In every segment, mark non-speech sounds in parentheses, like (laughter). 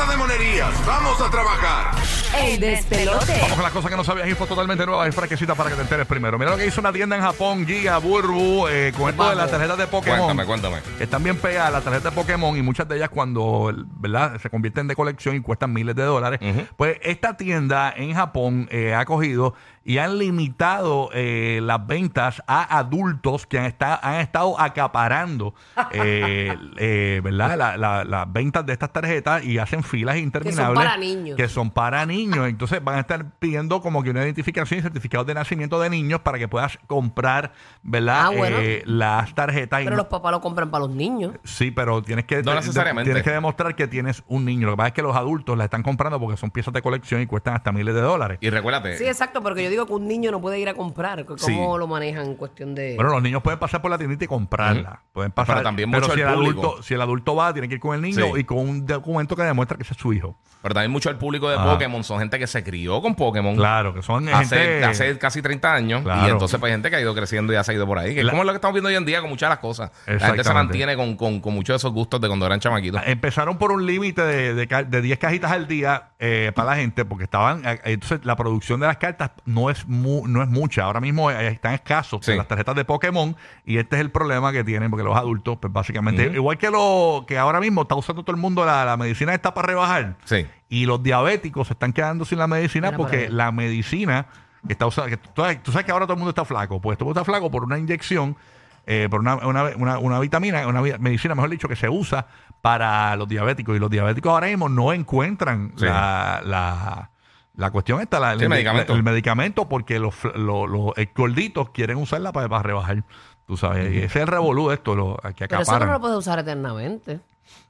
Basta de monerías. Vamos a trabajar. El despelote. Vamos con las cosas que no sabías, info totalmente nueva y fresquecita para que te enteres primero. Mira lo que hizo una tienda en Japón, Giga, Burbu, eh, con esto de las tarjetas de Pokémon. Cuéntame, cuéntame. Están bien pegadas las tarjetas de Pokémon y muchas de ellas cuando ¿verdad? se convierten de colección y cuestan miles de dólares. Pues esta tienda en Japón eh, ha cogido y han limitado eh, las ventas a adultos que han, esta- han estado acaparando (laughs) eh, eh, ¿verdad? La- la- las ventas de estas tarjetas y hacen filas interminables. para niños. Que son para niños. Entonces van a estar pidiendo como que una identificación y certificados de nacimiento de niños para que puedas comprar, ¿verdad? Ah, bueno. Eh, las tarjetas. y Pero no- los papás lo compran para los niños. Sí, pero tienes que No necesariamente. tienes que demostrar que tienes un niño. Lo que pasa es que los adultos la están comprando porque son piezas de colección y cuestan hasta miles de dólares. Y recuérdate, Sí, exacto, porque yo digo que un niño no puede ir a comprar. ¿Cómo Sí. lo manejan en cuestión de...? Bueno, los niños pueden pasar por la tiendita y comprarla. Pueden pasar. Pero también mucho si el el público. adulto, si el adulto va, tiene que ir con el niño Sí. y con un documento que demuestra que ese es su hijo. pero también mucho el público de Ajá. Pokémon son gente que se crió con Pokémon Claro, que son hace, gente. hace casi 30 años. Claro. Y entonces, pues, hay gente que ha ido creciendo y ha seguido por ahí. Que es La- como lo que estamos viendo hoy en día con muchas de las cosas. La gente se Exactamente. mantiene con, con, con muchos de esos gustos de cuando eran chamaquitos. Empezaron por un límite de, de, ca- de 10 cajitas al día eh, para la gente, porque estaban. eh, Entonces, la producción de las cartas no es mu- no es mucha. Ahora mismo eh, están escasos Sí. las tarjetas de Pokémon, y este es el problema que tienen, porque los adultos, pues básicamente, igual que lo que ahora mismo está usando todo el mundo, la, la medicina está para rebajar. Sí. Y los diabéticos se están quedando sin la medicina Mira para porque allá. la medicina que está usando. Que tú, sabes- tú sabes que ahora todo el mundo está flaco. Pues todo el mundo está flaco por una inyección, eh, por una, una, una- una vitamina, una vi- medicina, mejor dicho, que se usa para los diabéticos. Y los diabéticos ahora mismo no encuentran Sí. la, la, la cuestión esta, la, Sí, medicamento. el medicamento, porque los, los, los gorditos quieren usarla para, para rebajar. Tú sabes, y ese es el revolú de esto, lo, que Pero eso no acaparan. lo puedes usar eternamente.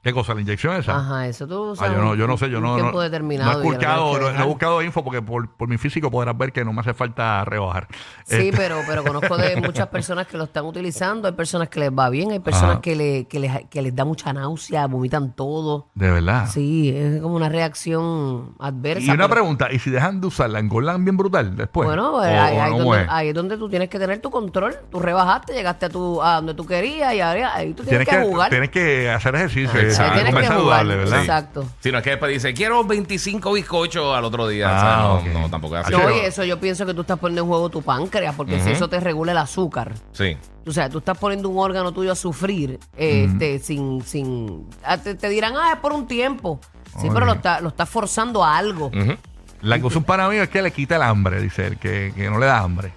¿Qué cosa? ¿La inyección esa? Ajá, eso tú Ah, usas yo no, yo no sé, yo no, tiempo no, determinado. no he buscado, no, no he buscado info porque por, por mi físico podrás ver que no me hace falta rebajar. Sí, Este, pero, pero conozco de (laughs) muchas personas que lo están utilizando. Hay personas que les va bien, hay personas Ajá. que, le, que, les, que les da mucha náusea, vomitan todo. De verdad. Sí, es como una reacción adversa. y una pero- pregunta, ¿y si dejan de usarla, engordan bien brutal después? Bueno, ¿O- ahí, donde, es? ahí es donde tú tienes que tener tu control. Tú rebajaste, llegaste a, tu, a donde tú querías y ahora ahí tú tienes, Tienes que, jugar. Tienes que hacer ejercicio, que saludable, jugar. ¿verdad? Exacto. Si no es que después dice, quiero 25 bizcochos al otro día. Ah, O sea, no, tampoco es así. No, y eso yo pienso que tú estás poniendo en juego tu páncreas, porque si eso te regula el azúcar. Sí. O sea, tú estás poniendo un órgano tuyo a sufrir este, sin, sin... ah, Te, te dirán, ah, es por un tiempo. Sí, Oye. pero lo, está- lo estás forzando a algo. Ujú. La que usa un pana mío es que le quita el hambre, dice él, que, que no le da hambre.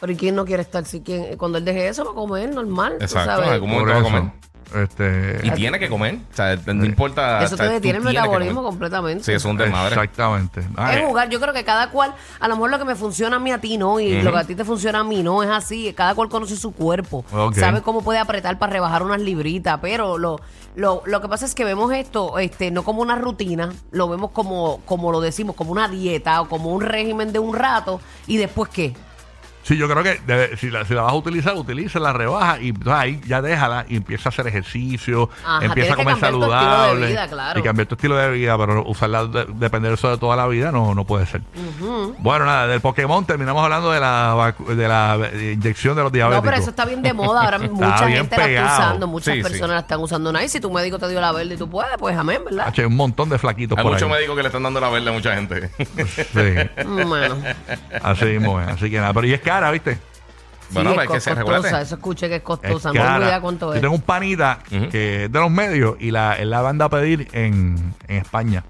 Pero ¿y quién no quiere estar? Si, quién, cuando él deje eso, va a comer normal. tú Exacto, sabes. algún Por momento va a comer. Este, Y tiene que comer. O sea, no importa. Eso o sea, te detiene el metabolismo completamente. Sí, es un desmadre. Exactamente. Ay, Es jugar, yo creo que cada cual, a lo mejor lo que me funciona a mí a ti no, y lo que a ti te funciona a mí no, es así, cada cual conoce su cuerpo, sabe cómo puede apretar para rebajar unas libritas, pero lo, lo, lo que pasa es que vemos esto este, no como una rutina, lo vemos como, como lo decimos, como una dieta o como un régimen de un rato, y después qué. Sí, yo creo que debe- si, la, si la vas a utilizar, utiliza la rebaja y entonces ahí ya déjala y empieza a hacer ejercicio, Ajá, empieza a comer que cambiar tu estilo de saludable vida, claro. y cambiar tu estilo de vida, pero usarla, de- depender de eso de toda la vida, no, no puede ser. Bueno, nada, del Pokémon terminamos hablando de la, vacu- de la eh, inyección de los No, diabéticos. pero eso está bien de moda. Ahora (laughs) mucha gente la está usando, muchas Sí, sí. personas la están usando. Nada, y si tu médico te dio la verde y tú puedes, pues amén, ¿verdad? Hache, un montón de flaquitos Hay por muchos ahí. médicos que le están dando la verde a mucha gente. Sí, Bueno, así mismo es. Así que nada, pero y es cara, ¿viste? bueno, es que costosa, eso escuché que es Es costosa. No me cara. olvidé cuánto Yo es. tengo un panita Ujú. que es de los medios y la, él la manda a pedir en, en España.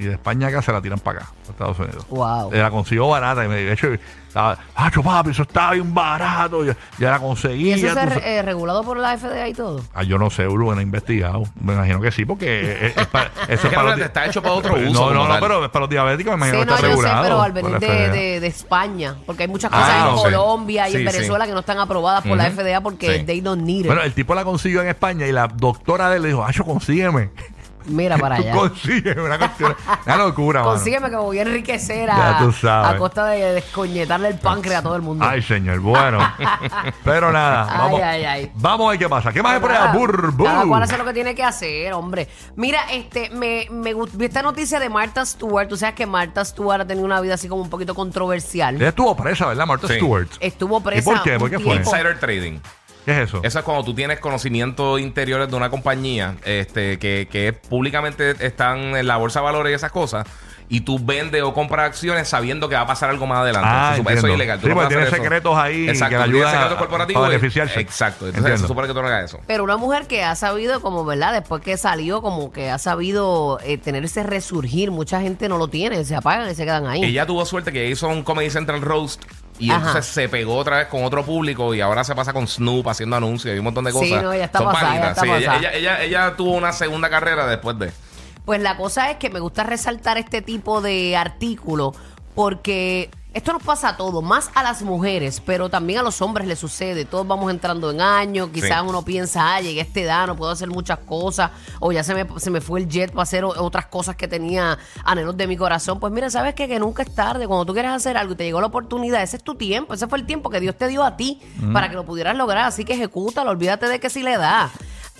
Y de España acá se la tiran para acá, para Estados Unidos. Wow. La consiguió barata y me de hecho, estaba, ah, papi, eso está bien barato. Ya, ya la conseguí. ¿Y eso ya es re- eh, regulado por la FDA y todo? Ah, yo no sé, Uru, no he investigado. Me imagino que sí, porque (laughs) es, es para, eso es para los di- está hecho para otro (laughs) No, uso. no, no, tal. pero es para los diabéticos, me imagino Sí, que no, está yo sé, regulado. pero al venir de, de- de España, porque hay muchas Ah, cosas en no sé. Colombia y en Sí, Venezuela sí. que no están aprobadas por la. FDA porque Sí. they don't need it. Bueno, el tipo la consiguió en España y la doctora de él le dijo, ah, consígueme. Mira para Tú allá. consígueme una cuestión, una locura, mano. Consígueme que me voy a enriquecer Ya a, tú sabes. a costa de descoñetarle el páncreas a todo el mundo. Ay, señor, bueno. (laughs) Pero nada, Ay, vamos. ay, ay. Vamos a ver qué pasa. ¿Qué más hay por allá? Nada, Burbu. Cada cual hace lo que tiene que hacer, hombre. Mira, este, me, me gust- vi esta noticia de Martha Stewart. Tú sabes que Martha Stewart ha tenido una vida así como un poquito controversial. Ella estuvo presa, ¿verdad? Martha Sí. Stewart. Estuvo presa. ¿Y por qué? un ¿Por qué fue? tiempo. Insider trading. ¿Qué es eso? Eso es cuando tú tienes conocimientos interiores de una compañía este, que, que públicamente están en la bolsa de valores y esas cosas. Y tú vendes o compras acciones sabiendo que va a pasar algo más adelante. Ah, eso es ilegal. Tú Sí, no porque puedes hacer tiene eso. secretos ahí Exacto, que ayudan secretos a- corporativos y- beneficiarse. Exacto. Entonces Entiendo. se supone que tú no hagas eso. Pero una mujer que ha sabido, como, ¿verdad? Después que salió, como que ha sabido eh, tener ese resurgir. Mucha gente no lo tiene, se apagan y se quedan ahí. Ella tuvo suerte que hizo un Comedy Central Roast y Ajá. entonces se pegó otra vez con otro público y ahora se pasa con Snoop haciendo anuncios y un montón de Sí, cosas. no, está Son pasada, está sí, ella, ella, ella- ella tuvo una segunda carrera después de. Pues la cosa es que me gusta resaltar este tipo de artículo porque esto nos pasa a todos, más a las mujeres, pero también a los hombres les sucede. Todos vamos entrando en años, quizás Sí. uno piensa, ah, llegué a esta edad, no puedo hacer muchas cosas, o ya se me, se me fue el jet para hacer otras cosas que tenía anhelos de mi corazón. Pues mira, ¿sabes qué? Que nunca es tarde. Cuando tú quieres hacer algo y te llegó la oportunidad, ese es tu tiempo, ese fue el tiempo que Dios te dio a ti para que lo pudieras lograr. Así que ejecútalo, olvídate de que si le da.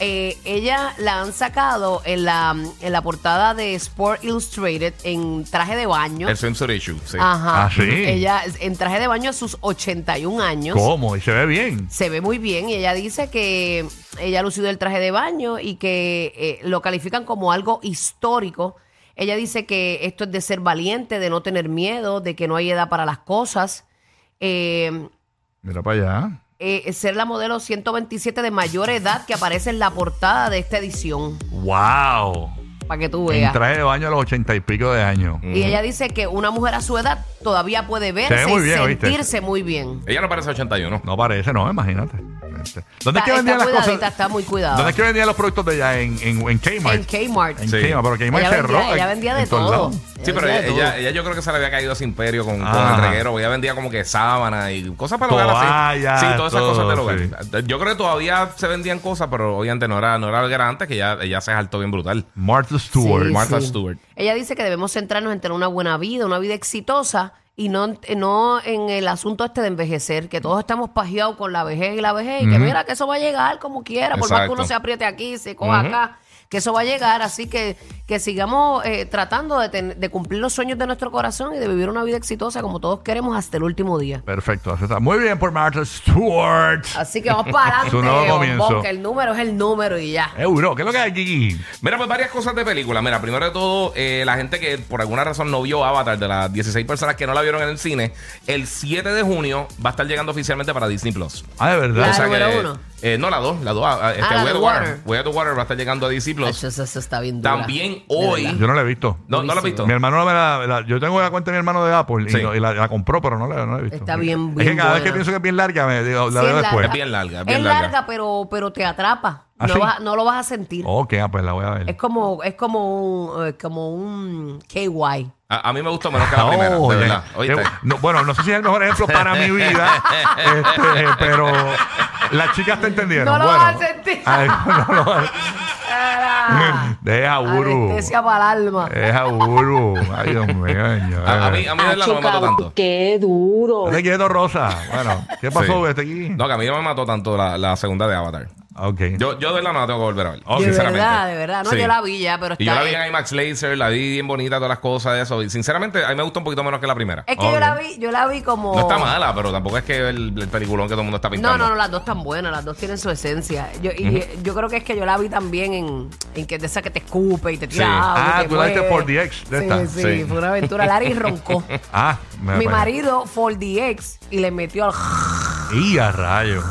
Eh, ella la han sacado en la, en la portada de Sport Illustrated en traje de baño. El swimsuit issue. Sí. Ajá. Ah, sí. Ella en traje de baño a sus 81 años. ¿Cómo? Y se ve bien. Se ve muy bien y ella dice que ella ha lucido el traje de baño y que eh, lo califican como algo histórico. Ella dice que esto es de ser valiente, de no tener miedo, de que no hay edad para las cosas. Eh, Mira para allá. Eh, ser la modelo 127 de mayor edad que aparece en la portada de esta edición. ¡Wow! Para que tú En veas. traje de baño a los ochenta y pico de años. Y ella dice que una mujer a su edad todavía puede verse ve muy y sentirse muy bien. Ella no parece 81. No parece, no, imagínate. Este, ¿Dónde es que Está, vendían está las cosas? está muy cuidada. ¿Dónde es que vendían los productos de ella? En, en, en Kmart. En Kmart. En Sí. Kmart, pero Kmart Ella cerró. vendía, ella en- vendía de todo. Sí, pero ella, ella, ella yo creo que se le había caído a su imperio con, con Ajá. el reguero. Ella vendía como que sábana y cosas para el hogar así. Sí, todas esas todo, cosas del hogar. Yo creo que todavía se vendían cosas, pero obviamente no era, no era era antes, que ya, ella se saltó bien brutal. Martha Stewart. Sí, Martha sí. Stewart. Ella dice que debemos centrarnos en tener una buena vida, una vida exitosa y no, no en el asunto este de envejecer, que todos estamos pajeados con la vejez y la vejez, y que mira que eso va a llegar como quiera, por más que Exacto. uno se apriete aquí, se coja acá, que eso va a llegar, así que que sigamos eh, tratando de, ten- de cumplir los sueños de nuestro corazón y de vivir una vida exitosa como todos queremos hasta el último día. Perfecto, así está. Muy bien por Martha Stewart. Así que vamos para (laughs) adelante, Su nuevo bombón, comienzo. que el número es el número y ya. Euro, ¿qué es lo que hay, Kiki? Mira, pues varias cosas de película. Mira, primero de todo, eh, la gente que por alguna razón no vio Avatar, de las 16 personas que no la vieron en el cine, el 7 de junio va a estar llegando oficialmente para Disney Plus. Ah, de verdad. La O sea número que- uno. Eh, no, la 2, la 2. este, Ah, la Way de to Water. Way to Water va a estar llegando a Plus. Eso, eso- está bien dura. También hoy. Yo no la he visto. No, no lo has visto. Mi hermano me la, la- Yo tengo la cuenta de mi hermano de Apple y, Sí. no- y la, la compró, pero no la, no la he visto. Está bien, Es bien que cada vez buena. que pienso que es bien larga, me digo, la Sí, veo es después. Es bien larga, es Es bien larga, larga. pero, pero te atrapa. ¿Ah, no, sí? vas- no lo vas a sentir. Ok, ah, pues la voy a ver. Es como, es como un, eh, como un KY. A, a mí me gustó menos que la (laughs) Oh, primera, de ya. verdad. ¿Oíste? Qué- no, bueno, no sé si es el mejor ejemplo para mi vida, (laughs) este, pero las chicas te entendieron. No lo bueno, vas a sentir. (laughs) Ay, no lo vas Era Deja Uru. Anestesia para el alma. Deja Uru. Ay, Dios mío. señor. A, a mí, a mí de verdad no me mató tanto. Qué duro. Dale quieto, Rosa. Bueno, ¿qué pasó, Sí. este aquí? No, que a mí no me mató tanto la, la segunda de Avatar. Ok. Yo, yo de verdad no la tengo que volver a ver. Ok. de sinceramente. verdad, de verdad. No, Sí. yo la vi ya, pero está Y yo la vi bien. en IMAX Laser, la vi bien bonita, todas las cosas de eso. Y sinceramente, a mí me gusta un poquito menos que la primera. Es que yo la vi, yo la vi como. No está mala, pero tampoco es que el, el peliculón que todo el mundo está pintando. No, no, no, las dos están buenas, las dos tienen su esencia. Yo, y yo creo que es que yo la vi también en, en que de esa que te escupe y te tira Sí. agua. y Ah, te tú la viste mueve. 4DX de sí, esta. Sí, Sí. fue una aventura. Larry roncó. (laughs) Ah, me Mi marido 4DX y le metió al. Y a rayo.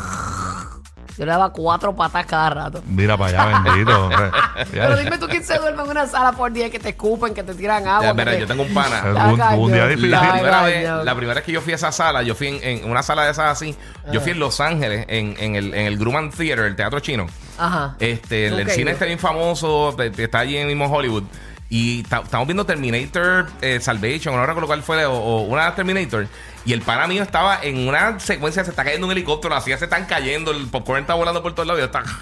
Yo le daba cuatro patas cada rato. Mira para allá, bendito. (laughs) hombre. Pero dime tú quién se duerme en una sala por día que te escupen, que te tiran agua. Ya, que mira, te- yo tengo un pana. Un, un cañón. día La difícil. La primera, vez, la primera vez que yo fui a esa sala, yo fui en, en una sala de esas así. Yo fui en Los Ángeles, en, en el, en el Grumman Theater, el teatro chino. Ajá. Este, el, el Ok. cine está bien famoso, te- te- está allí en mismo Hollywood. Y ta- estamos viendo Terminator eh, Salvation, no recuerdo cuál fue, o, o una Terminator. Y el pana mío estaba en una secuencia, se está cayendo un helicóptero, así se están cayendo, el popcorn está volando por todos lados y yo estaba (laughs)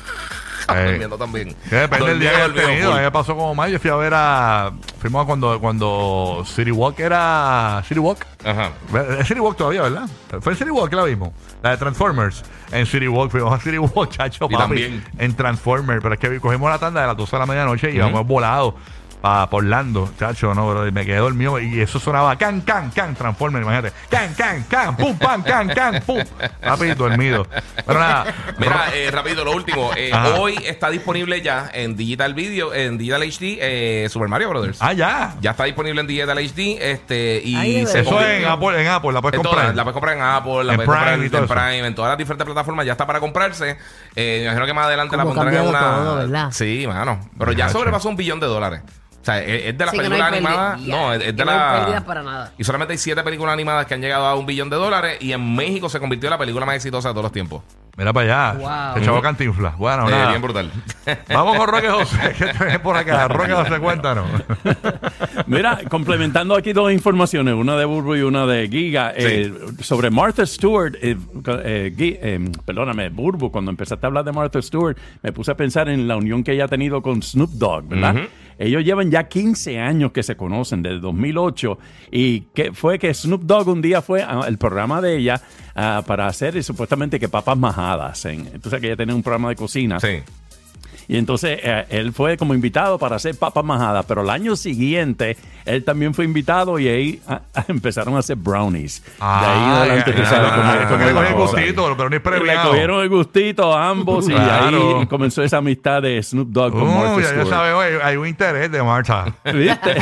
Eh, durmiendo también. Que depende del día que hayas tenido. A mí me pasó como mal. Yo fui a ver a. Fuimos a cuando, cuando City Walk era. City Walk. Ajá. Es City Walk todavía, ¿verdad? Fue en City Walk que la vimos. La de Transformers. En City Walk. Fuimos a City Walk, chacho, Y papi. también. En Transformers. Pero es que cogimos la tanda de las 12 de la medianoche y íbamos volados. Para Orlando, chacho, no, bro, y me quedé dormido y eso sonaba can, can, can, Transformer, imagínate, can, can, can, pum, pam, can, can, pum, rápido, dormido. Pero nada, Mira, eh, rápido, lo último. Eh, hoy está disponible ya en Digital Video, en Digital HD, eh, Super Mario Brothers. ah, ya. Ya está disponible en Digital HD. Este, y se Eso en Apple, en Apple, la puedes En comprar. todas, la puedes comprar en Apple, la En puedes comprar Prime en, en eso. En todas las diferentes plataformas ya está para comprarse. Eh, me imagino que más adelante la pondrán en una. todo, ¿verdad? Sí, mano. Pero ya sobrepasó un billón de dólares. Sea, es, es de las Sí, que no películas animadas. No, es, es que de no hay la. pérdidas para nada. Y solamente hay siete películas animadas que han llegado a un billón de dólares. Y en México se convirtió en la película más exitosa de todos los tiempos. Mira para allá. Wow. Se echaba cantinflas. Bueno, nada. bien brutal. (laughs) Vamos con Roque José. ¿Qué tenés por acá? (laughs) Roque José, cuéntanos. (laughs) Mira, complementando aquí dos informaciones, una de Burbu y una de Giga, eh, sobre Martha Stewart. eh, eh, eh, perdóname, Burbu, cuando empezaste a hablar de Martha Stewart, me puse a pensar en la unión que ella ha tenido con Snoop Dogg, ¿verdad? Ellos llevan ya 15 años que se conocen, desde 2008, y que fue que Snoop Dogg un día fue al programa de ella ah, para hacer supuestamente que papas majadas. En, entonces que ella tenía un programa de cocina. Sí. Y entonces eh, él fue como invitado para hacer papas majadas, pero el año siguiente él también fue invitado y ahí ah, ah, empezaron a hacer brownies. de ahí en adelante Ah, cómo que le el gustito, pero no es Le cogieron el gustito a ambos y Claro. ahí comenzó esa amistad de Snoop Dogg con Uh, Martha ya, ya sabes, hay un interés de Marta. (laughs) ¿Viste?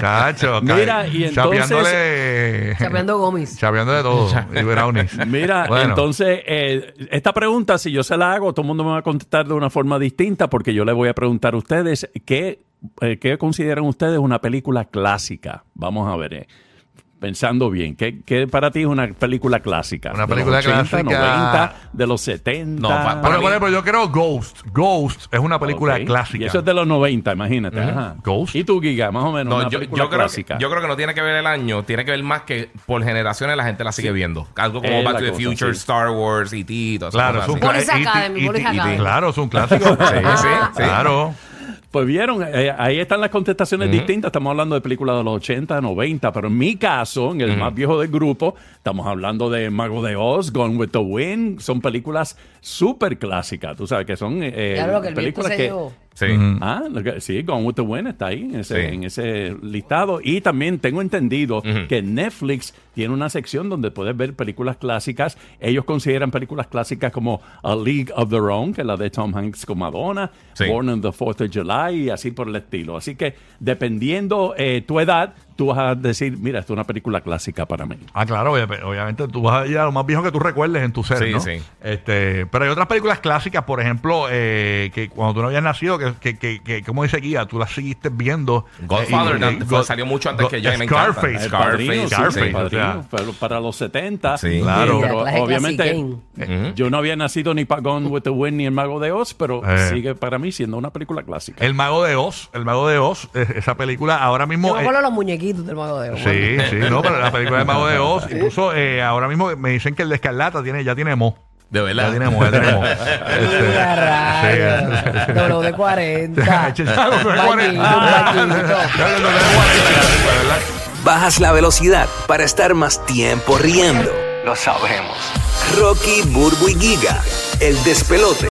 Chacho, Mira, y entonces- Chapeando Gómez. (laughs) Chapeando de todo. (laughs) y brownies. Mira, Bueno. entonces, eh, esta pregunta, si yo se la hago, todo el mundo me va a contestar de una forma distinta, porque yo le voy a preguntar a ustedes qué, eh, qué consideran ustedes una película clásica. Vamos a ver, eh, pensando bien, ¿qué, qué para ti es una película clásica? Una ¿De los película 80, clásica. 90, de los 70. No, pa- para Bueno, ejemplo, yo creo Ghost. Ghost es una película Ok. clásica. Y eso es de los 90, imagínate. ajá. Ghost. ¿Y tú, Giga? Más o menos, No, una yo, película yo creo clásica. que, yo creo que no tiene que ver el año, tiene que ver más que por generaciones la gente la sigue viendo. Algo como Es Back to the cosa, Future, sí. Star Wars, E.T., todas esas Claro, es un Academy. Claro, es un clásico. (laughs) Sí, sí, sí. Claro. Pues vieron, eh, ahí están las contestaciones distintas. Estamos hablando de películas de los 80, 90, pero en mi caso, en el más viejo del grupo, estamos hablando de Mago de Oz, Gone with the Wind. Son películas súper clásicas, tú sabes que son eh, lo que películas se que... Sí. Ah, lo que- sí, Gone with the Wind está ahí en ese, Sí. en ese listado. Y también tengo entendido que Netflix tiene una sección donde puedes ver películas clásicas. Ellos consideran películas clásicas como A League of Their Own, que es la de Tom Hanks con Madonna, Sí. Born on the Fourth of July y así por el estilo. Así que dependiendo eh, tu edad, tú vas a decir, mira, esto es una película clásica para mí. Ah, claro, obvia- obviamente tú vas a ir a lo más viejo que tú recuerdes en tu ser, Sí, ¿no? sí. Este, pero hay otras películas clásicas, por ejemplo, eh, que cuando tú no habías nacido, que, que, que, que como dice Guía, tú las seguiste viendo. Godfather, Eh, no, fue- God- salió mucho antes God- que yo, y me encanta. Scarface. El Scarface, sí, Scarface, o sea. Pero para los 70. Sí. Claro. Pero obviamente Classic yo no había nacido ni para Gone with the Wind ni El Mago de Oz, pero Eh. sigue para mí siendo una película clásica. El Mago de Oz, El Mago de Oz, eh, esa película ahora mismo... Yo me los muñequitos del Mago de Oz. Sí, sí, no, pero la película del Mago de Oz, (laughs) incluso eh, ahora mismo me dicen que el de Escarlata tiene, ya tiene mo. De Ya verdad. tiene mo, ya tiene mo. Mira, rayos. Doble de 40. Este, Bañito, un bañito. (laughs) Bajas la velocidad para estar más tiempo riendo. Lo sabemos. Rocky, Burbu y Giga, el despelote.